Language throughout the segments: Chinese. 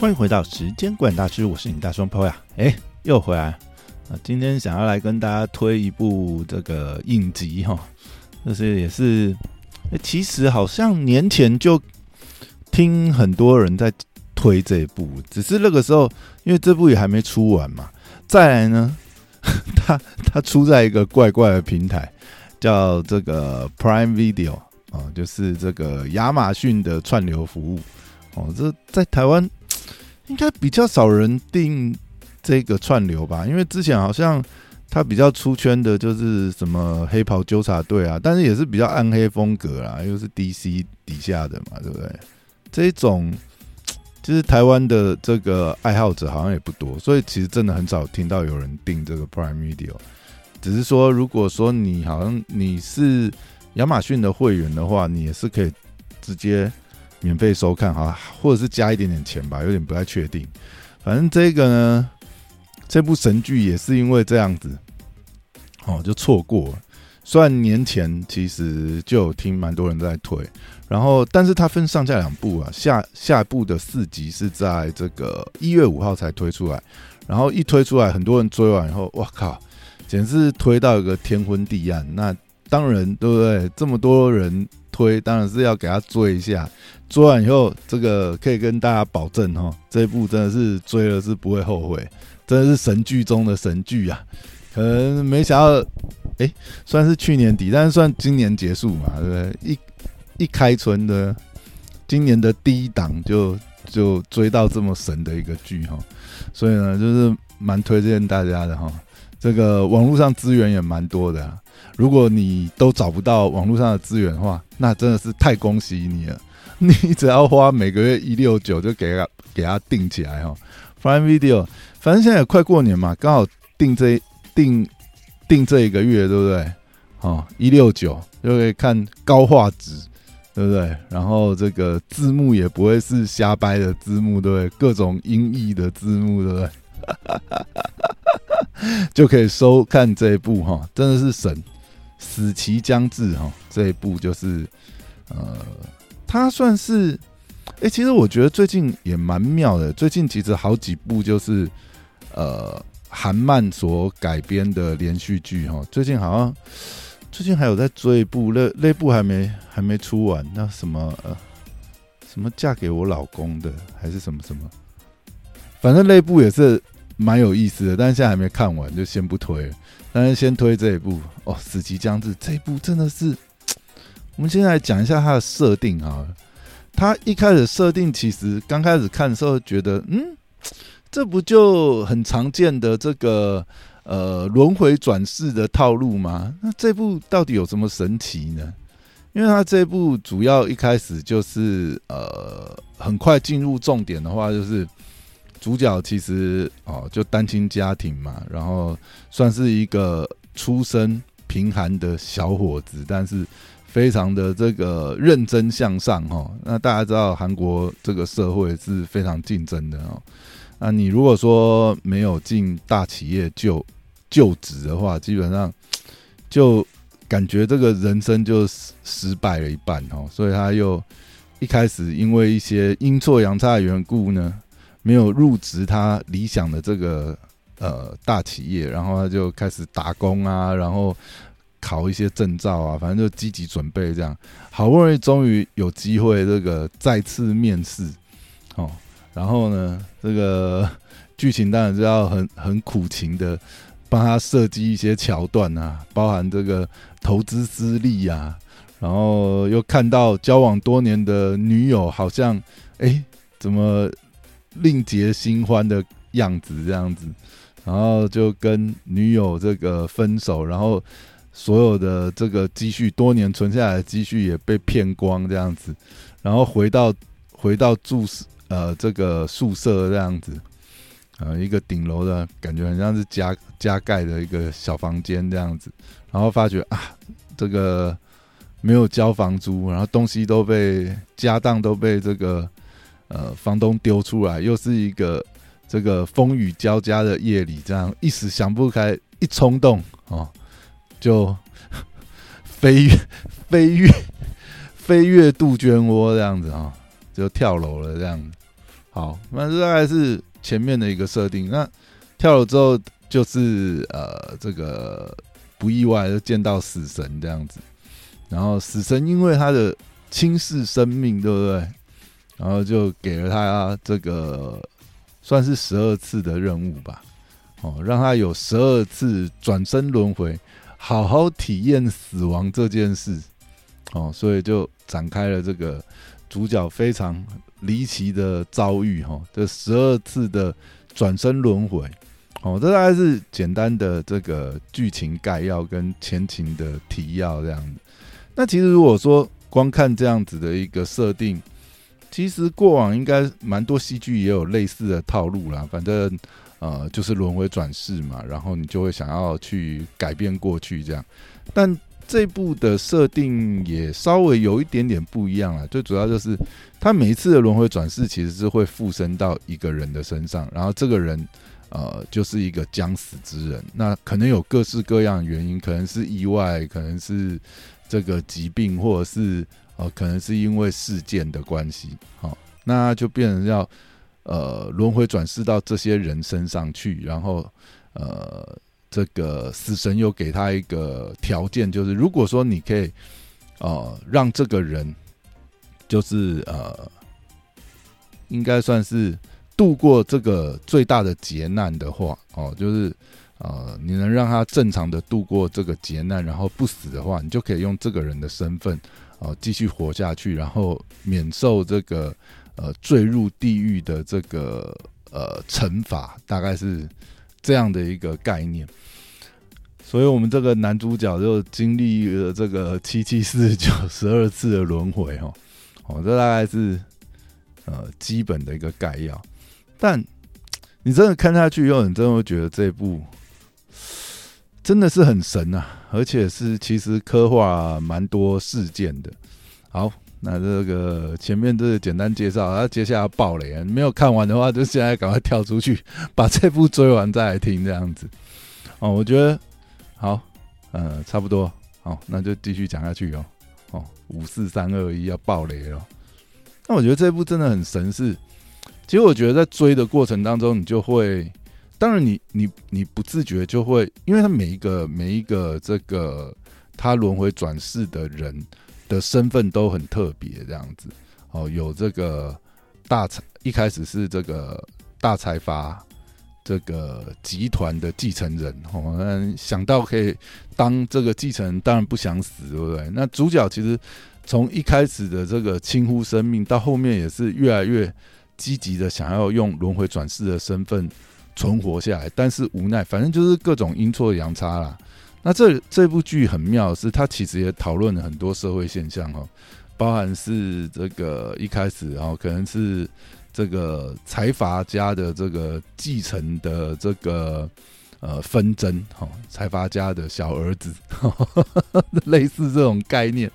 欢迎回到时间管大师，我是你大双胞呀，哎，又回来啊！今天想要来跟大家推一部这个影集哈，就是也是，其实好像年前就听很多人在推这一部，只是那个时候因为这部也还没出完嘛。再来呢，它它出在一个怪怪的平台，叫这个 Prime Video 啊，就是这个亚马逊的串流服务哦，这在台湾。应该比较少人订这个串流吧，因为之前好像他比较出圈的就是什么黑袍纠察队啊，但是也是比较暗黑风格啦，又是 DC 底下的嘛，对不对？这种就是台湾的这个爱好者好像也不多，所以其实真的很少听到有人订这个 Prime Video。只是说，如果说你好像你是亚马逊的会员的话，你也是可以直接。免费收看哈，或者是加一点点钱吧，有点不太确定。反正这个呢，这部神剧也是因为这样子，哦，就错过了。虽然年前其实就有听蛮多人在推，然后但是它分上下两部啊，下下部的四集是在这个一月五号才推出来，然后一推出来，很多人追完以后，哇靠，简直是推到一个天昏地暗。那当然，对不对？这么多人。推当然是要给他追一下，追完以后，这个可以跟大家保证哈，这一部真的是追了是不会后悔，真的是神剧中的神剧啊！可能没想到，哎，算是去年底，但是算今年结束嘛，对不对？一一开春的今年的第一档就就追到这么神的一个剧哈，所以呢，就是蛮推荐大家的哈。这个网络上资源也蛮多的。如果你都找不到网络上的资源的话，那真的是太恭喜你了。你只要花每个月一六九就给他给他定起来哈。Prime Video，反正现在也快过年嘛，刚好定这定定这一个月，对不对？哦，一六九就可以看高画质，对不对？然后这个字幕也不会是瞎掰的字幕，对不对？各种音译的字幕，对不对？就可以收看这一部哈，真的是神。死期将至哈，这一部就是，呃，它算是，哎，其实我觉得最近也蛮妙的。最近其实好几部就是，呃，韩漫所改编的连续剧哈。最近好像，最近还有在追一部，那那部还没还没出完，那什么，什么嫁给我老公的，还是什么什么，反正那部也是蛮有意思的，但是现在还没看完，就先不推。但是先推这一部哦，《死期将至》这一部真的是，我们现在讲一下它的设定啊。它一开始设定其实刚开始看的时候觉得，嗯，这不就很常见的这个呃轮回转世的套路吗？那这部到底有什么神奇呢？因为它这部主要一开始就是呃很快进入重点的话就是。主角其实哦，就单亲家庭嘛，然后算是一个出身贫寒的小伙子，但是非常的这个认真向上哈。那大家知道韩国这个社会是非常竞争的哦。那你如果说没有进大企业就就职的话，基本上就感觉这个人生就失败了一半哦。所以他又一开始因为一些阴错阳差的缘故呢。没有入职他理想的这个呃大企业，然后他就开始打工啊，然后考一些证照啊，反正就积极准备这样，好不容易终于有机会这个再次面试哦，然后呢，这个 剧情当然是要很很苦情的帮他设计一些桥段啊，包含这个投资资历啊，然后又看到交往多年的女友好像哎怎么。另结新欢的样子，这样子，然后就跟女友这个分手，然后所有的这个积蓄，多年存下来的积蓄也被骗光，这样子，然后回到回到住呃这个宿舍这样子，呃一个顶楼的感觉，很像是加加盖的一个小房间这样子，然后发觉啊这个没有交房租，然后东西都被家当都被这个。呃，房东丢出来，又是一个这个风雨交加的夜里，这样一时想不开，一冲动哦，就飞跃 飞跃飞跃杜鹃窝这样子啊，就跳楼了这样。好，那这大概是前面的一个设定。那跳楼之后，就是呃，这个不意外就见到死神这样子。然后死神因为他的轻视生命，对不对？然后就给了他这个算是十二次的任务吧。哦，让他有十二次转生轮回，好好体验死亡这件事。哦，所以就展开了这个主角非常离奇的遭遇。哈，这十二次的转生轮回。哦，这大概是简单的这个剧情概要跟前情的提要这样子。那其实如果说光看这样子的一个设定，其实过往应该蛮多戏剧也有类似的套路啦。反正。呃，就是轮回转世嘛，然后你就会想要去改变过去这样，但这部的设定也稍微有一点点不一样了。最主要就是，他每一次的轮回转世其实是会附身到一个人的身上，然后这个人呃就是一个将死之人。那可能有各式各样的原因，可能是意外，可能是这个疾病，或者是哦可能是因为事件的关系。好，那就变成要。呃，轮回转世到这些人身上去，然后呃，这个死神又给他一个条件，就是如果说你可以呃让这个人，就是呃，应该算是度过这个最大的劫难的话，哦，就是呃，你能让他正常的度过这个劫难，然后不死的话，你就可以用这个人的身份呃继续活下去，然后免受这个。呃，坠入地狱的这个呃惩罚，大概是这样的一个概念。所以，我们这个男主角就经历了这个七七四九十二次的轮回，哈，哦，这大概是呃基本的一个概要。但你真的看下去以后，你真的会觉得这部真的是很神啊，而且是其实刻画蛮多事件的。好。那这个前面这是简单介绍，然后接下来爆雷，没有看完的话，就现在赶快跳出去，把这部追完再来听这样子。哦，我觉得好，呃，差不多，好，那就继续讲下去哦。哦，五四三二一要爆雷了。那我觉得这部真的很神，是，其实我觉得在追的过程当中，你就会，当然你你你不自觉就会，因为他每一个每一个这个他轮回转世的人。的身份都很特别，这样子哦，有这个大财，一开始是这个大财阀这个集团的继承人哦，想到可以当这个继承人，当然不想死，对不对？那主角其实从一开始的这个轻忽生命，到后面也是越来越积极的想要用轮回转世的身份存活下来，但是无奈，反正就是各种阴错阳差啦。那这这部剧很妙，是它其实也讨论了很多社会现象哦，包含是这个一开始哦，可能是这个财阀家的这个继承的这个呃纷争哈，财阀家的小儿子，类似这种概念，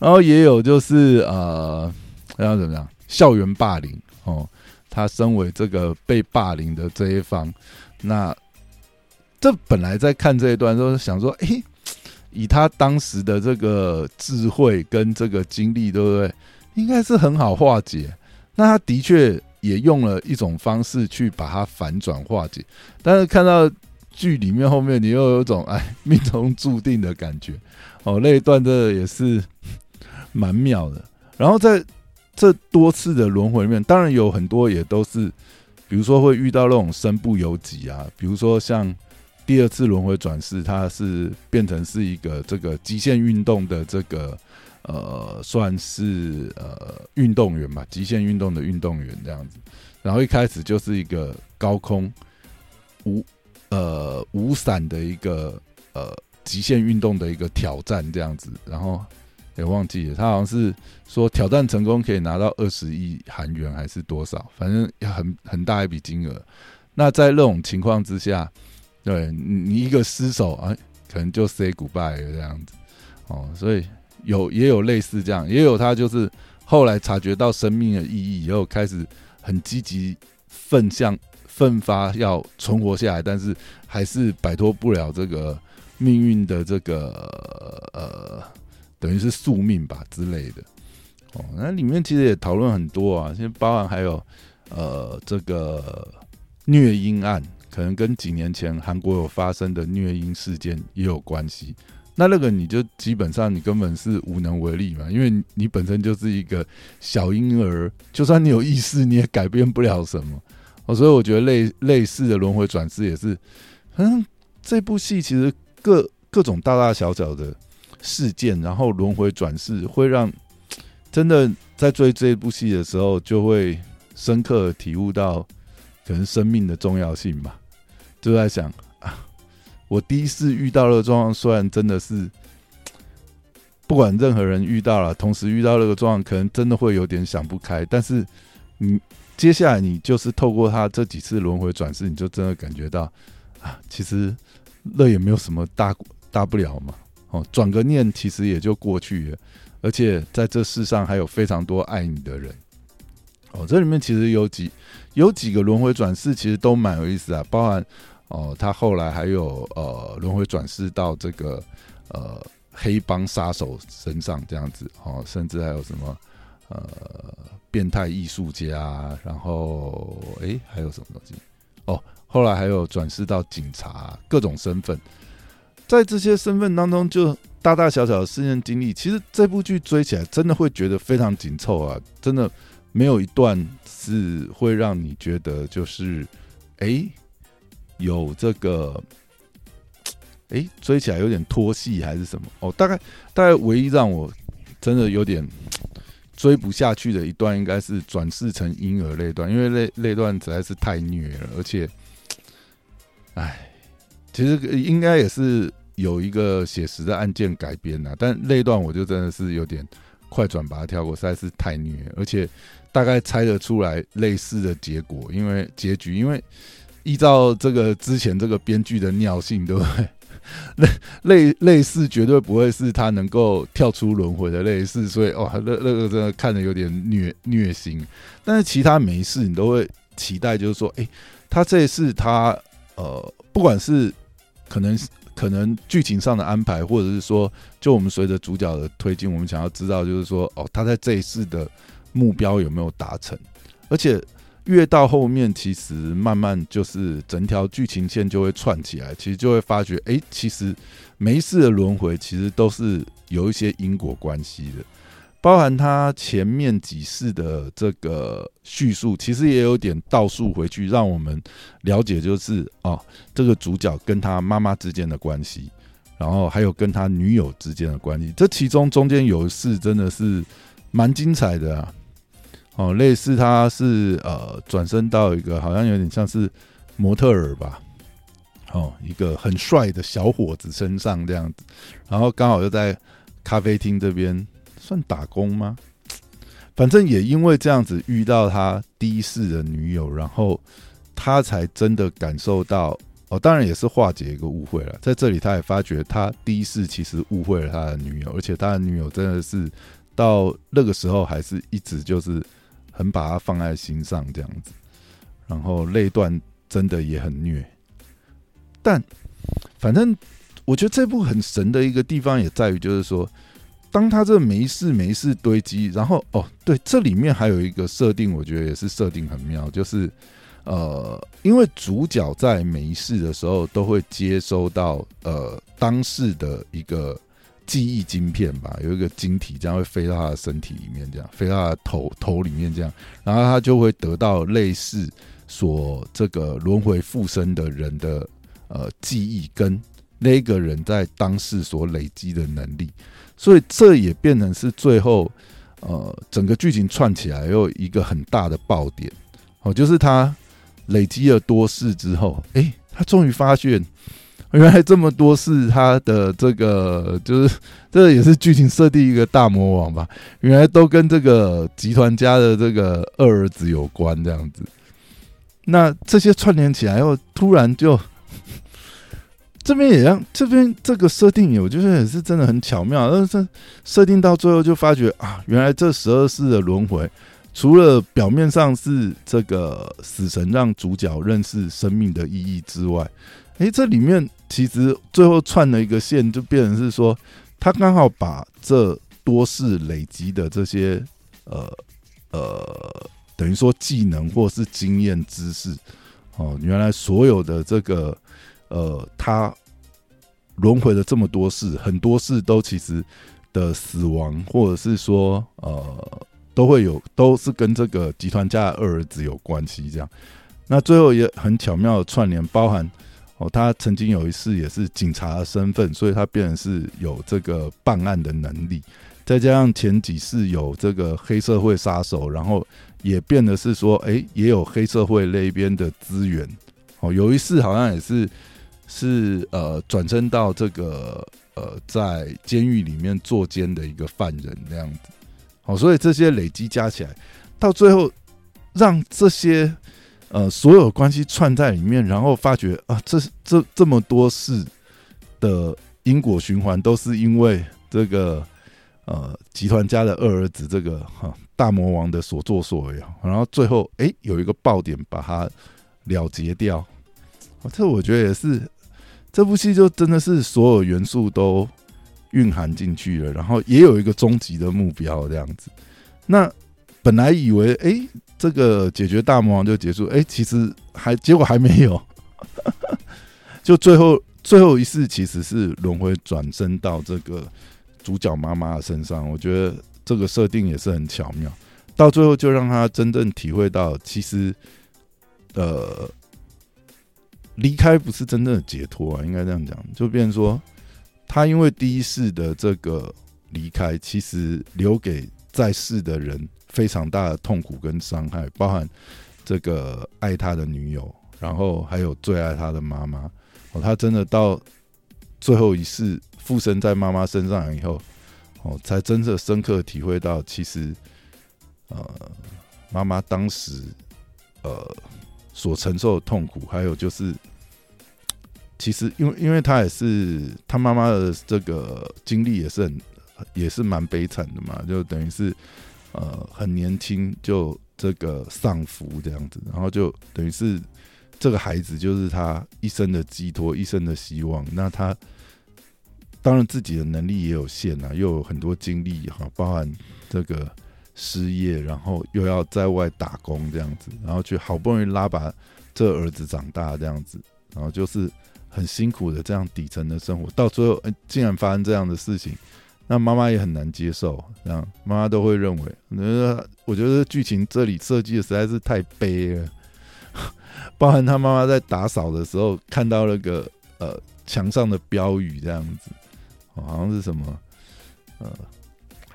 然后也有就是呃，要怎么样，校园霸凌哦，他身为这个被霸凌的这一方，那。这本来在看这一段时候想说，哎，以他当时的这个智慧跟这个经历，对不对？应该是很好化解。那他的确也用了一种方式去把它反转化解。但是看到剧里面后面，你又有种哎命中注定的感觉。哦，那一段真的也是蛮妙的。然后在这多次的轮回里面，当然有很多也都是，比如说会遇到那种身不由己啊，比如说像。第二次轮回转世，他是变成是一个这个极限运动的这个呃，算是呃运动员吧，极限运动的运动员这样子。然后一开始就是一个高空无呃无伞的一个呃极限运动的一个挑战这样子。然后也忘记了，他好像是说挑战成功可以拿到二十亿韩元还是多少，反正很很大一笔金额。那在那种情况之下。对你一个失手啊，可能就 say goodbye 这样子哦，所以有也有类似这样，也有他就是后来察觉到生命的意义以后，开始很积极奋向奋发要存活下来，但是还是摆脱不了这个命运的这个呃，等于是宿命吧之类的哦。那里面其实也讨论很多啊，现在包含还有呃这个虐婴案，可能跟几年前韩国有发生的虐婴事件也有关系。那那个你就基本上你根本是无能为力嘛，因为你本身就是一个小婴儿，就算你有意识，你也改变不了什么。哦，所以我觉得类类似的轮回转世也是，嗯，这部戏其实各各种大大小小的事件，然后轮回转世，会让真的在追这部戏的时候，就会深刻体悟到可能生命的重要性吧。就在想啊。我第一次遇到的状况，虽然真的是不管任何人遇到了，同时遇到那个状况，可能真的会有点想不开。但是，你接下来你就是透过他这几次轮回转世，你就真的感觉到啊，其实那也没有什么大大不了嘛。哦，转个念，其实也就过去了。而且在这世上还有非常多爱你的人。哦，这里面其实有几有几个轮回转世，其实都蛮有意思啊，包含。哦，他后来还有呃轮回转世到这个呃黑帮杀手身上这样子哦，甚至还有什么呃变态艺术家，然后哎还有什么东西哦，后来还有转世到警察，各种身份，在这些身份当中，就大大小小的事件经历，其实这部剧追起来真的会觉得非常紧凑啊，真的没有一段是会让你觉得就是哎。有这个，哎，追起来有点拖戏还是什么？哦，大概大概唯一让我真的有点追不下去的一段，应该是转世成婴儿那段，因为那那段实在是太虐了，而且，哎，其实应该也是有一个写实的案件改编的，但那段我就真的是有点快转把它跳过，实在是太虐，而且大概猜得出来类似的结果，因为结局，因为。依照这个之前这个编剧的尿性，对不对？类类类似绝对不会是他能够跳出轮回的类似，所以哇，那那个真的看着有点虐虐心。但是其他没事，你都会期待，就是说，哎，他这一次他呃，不管是可能可能剧情上的安排，或者是说，就我们随着主角的推进，我们想要知道，就是说，哦，他在这一世的目标有没有达成，而且。越到后面，其实慢慢就是整条剧情线就会串起来，其实就会发觉，哎，其实每一次的轮回其实都是有一些因果关系的，包含他前面几世的这个叙述，其实也有点倒数回去，让我们了解，就是哦，这个主角跟他妈妈之间的关系，然后还有跟他女友之间的关系，这其中中间有一世真的是蛮精彩的啊。哦，类似他是呃转身到一个好像有点像是模特儿吧，哦，一个很帅的小伙子身上这样子，然后刚好又在咖啡厅这边算打工吗？反正也因为这样子遇到他第一世的女友，然后他才真的感受到哦，当然也是化解一个误会了。在这里他也发觉他第一世其实误会了他的女友，而且他的女友真的是到那个时候还是一直就是。很把他放在心上这样子，然后那段真的也很虐，但反正我觉得这部很神的一个地方也在于，就是说，当他这没事没事堆积，然后哦，对，这里面还有一个设定，我觉得也是设定很妙，就是呃，因为主角在没事的时候都会接收到呃当事的一个。记忆晶片吧，有一个晶体，这样会飞到他的身体里面，这样飞到他的头头里面，这样，然后他就会得到类似所这个轮回附身的人的呃记忆，跟那个人在当世所累积的能力，所以这也变成是最后呃整个剧情串起来又一个很大的爆点哦，就是他累积了多世之后，哎，他终于发现。原来这么多事他的这个，就是这也是剧情设定一个大魔王吧？原来都跟这个集团家的这个二儿子有关，这样子。那这些串联起来后，突然就这边也让这边这个设定，我觉得也是真的很巧妙。但是设定到最后就发觉啊，原来这十二世的轮回，除了表面上是这个死神让主角认识生命的意义之外，哎，这里面。其实最后串了一个线，就变成是说，他刚好把这多世累积的这些呃呃等于说技能或是经验知识哦，原来所有的这个呃，他轮回了这么多世，很多事都其实的死亡，或者是说呃，都会有都是跟这个集团家的二儿子有关系。这样，那最后也很巧妙的串联，包含哦，他曾经有一次也是警察的身份，所以他变成是有这个办案的能力。再加上前几世有这个黑社会杀手，然后也变得是说，哎，也有黑社会那边的资源。哦，有一次好像也是是呃转身到这个呃在监狱里面坐监的一个犯人这样子。好，所以这些累积加起来，到最后让这些呃所有关系串在里面，然后发觉啊，这这这么多事的因果循环都是因为这个。呃，集团家的二儿子这个哈大魔王的所作所为，然后最后哎有一个爆点把它了结掉，这我觉得也是这部戏就真的是所有元素都蕴含进去了，然后也有一个终极的目标这样子。那本来以为哎这个解决大魔王就结束，哎其实还结果还没有，就最后最后一次其实是轮回转身到这个。主角妈妈的身上，我觉得这个设定也是很巧妙。到最后，就让他真正体会到，其实，呃，离开不是真正的解脱啊，应该这样讲。就变成说，他因为第一世的这个离开，其实留给在世的人非常大的痛苦跟伤害，包含这个爱他的女友，然后还有最爱他的妈妈。哦，他真的到最后一世。附身在妈妈身上以后，哦，才真正深刻体会到，其实，呃，妈妈当时，呃，所承受的痛苦，还有就是，其实，因为，因为他也是他妈妈的这个经历也是很，也是蛮悲惨的嘛，就等于是，呃，很年轻就这个丧夫这样子，然后就等于是这个孩子就是他一生的寄托，一生的希望，那他。当然，自己的能力也有限啊，又有很多精力哈，包含这个失业，然后又要在外打工这样子，然后去好不容易拉把这儿子长大这样子，然后就是很辛苦的这样底层的生活，到最后，竟然发生这样的事情，那妈妈也很难接受，这样妈妈都会认为，呃，我觉得剧情这里设计的实在是太悲了，包含他妈妈在打扫的时候看到那个呃墙上的标语这样子。好像是什么，呃，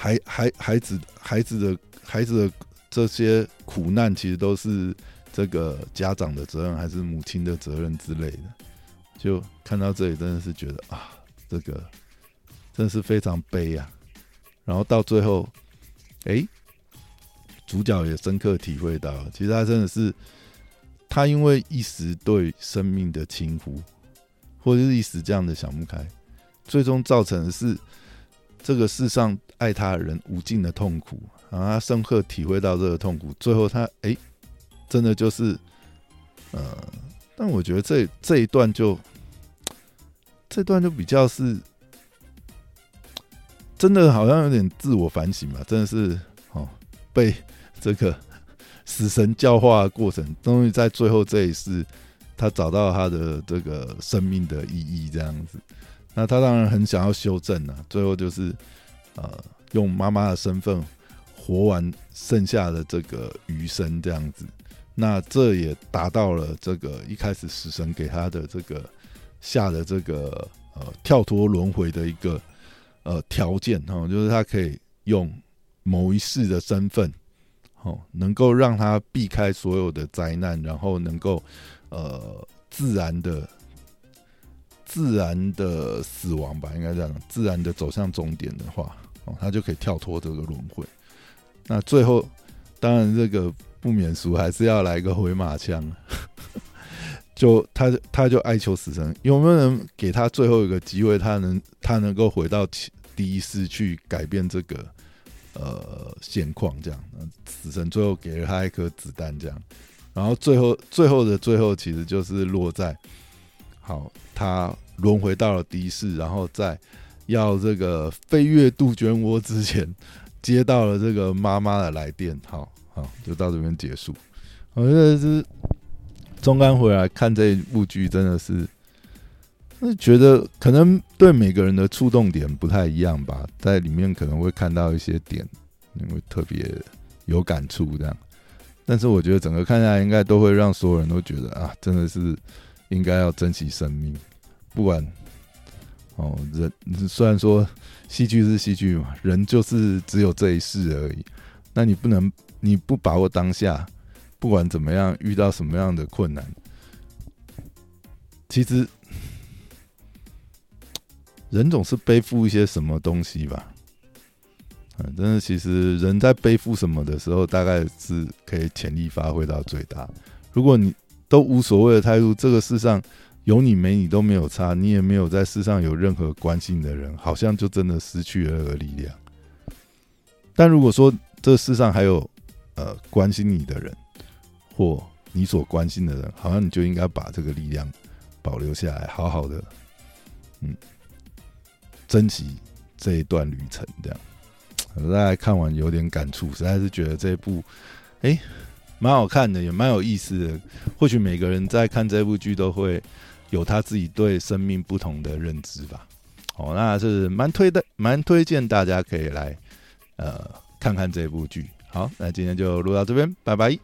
孩孩孩子孩子的孩子的这些苦难，其实都是这个家长的责任，还是母亲的责任之类的。就看到这里，真的是觉得啊，这个真的是非常悲啊。然后到最后，哎，主角也深刻体会到，其实他真的是他因为一时对生命的轻忽，或者是一时这样的想不开。最终造成的是这个世上爱他的人无尽的痛苦，然后他深刻体会到这个痛苦。最后他哎，真的就是呃，但我觉得这这一段就这段就比较是真的，好像有点自我反省嘛。真的是哦，被这个 死神教化的过程，终于在最后这一世，他找到他的这个生命的意义，这样子。那他当然很想要修正啊，最后就是，呃，用妈妈的身份活完剩下的这个余生这样子。那这也达到了这个一开始死神给他的这个下的这个呃跳脱轮回的一个呃条件哈，就是他可以用某一世的身份，哦，能够让他避开所有的灾难，然后能够呃自然的。自然的死亡吧，应该这样。自然的走向终点的话，哦，他就可以跳脱这个轮回。那最后，当然这个不免俗，还是要来个回马枪。就他，他就哀求死神，有没有人给他最后一个机会，他能，他能够回到第一世去改变这个呃现况？这样，死神最后给了他一颗子弹，这样。然后最后，最后的最后，其实就是落在。好，他轮回到了的士，然后在要这个飞越杜鹃窝之前，接到了这个妈妈的来电。好，好，就到这边结束。我觉得是中干回来看这部剧，真的是，是觉得可能对每个人的触动点不太一样吧，在里面可能会看到一些点，因为特别有感触这样。但是我觉得整个看下来，应该都会让所有人都觉得啊，真的是应该要珍惜生命，不管哦人虽然说戏剧是戏剧嘛，人就是只有这一世而已，那你不能你不把握当下。不管怎么样，遇到什么样的困难，其实人总是背负一些什么东西吧。嗯，真的，其实人在背负什么的时候，大概是可以潜力发挥到最大。如果你都无所谓的态度，这个世上有你没你都没有差，你也没有在世上有任何关心的人，好像就真的失去了那个力量。但如果说这世上还有呃关心你的人，或你所关心的人，好像你就应该把这个力量保留下来，好好的，嗯，珍惜这一段旅程。这样，大家看完有点感触，实在是觉得这一部，哎，蛮好看的，也蛮有意思的。或许每个人在看这部剧都会有他自己对生命不同的认知吧。哦，那是蛮推的，蛮推荐大家可以来呃看看这部剧。好，那今天就录到这边，拜拜。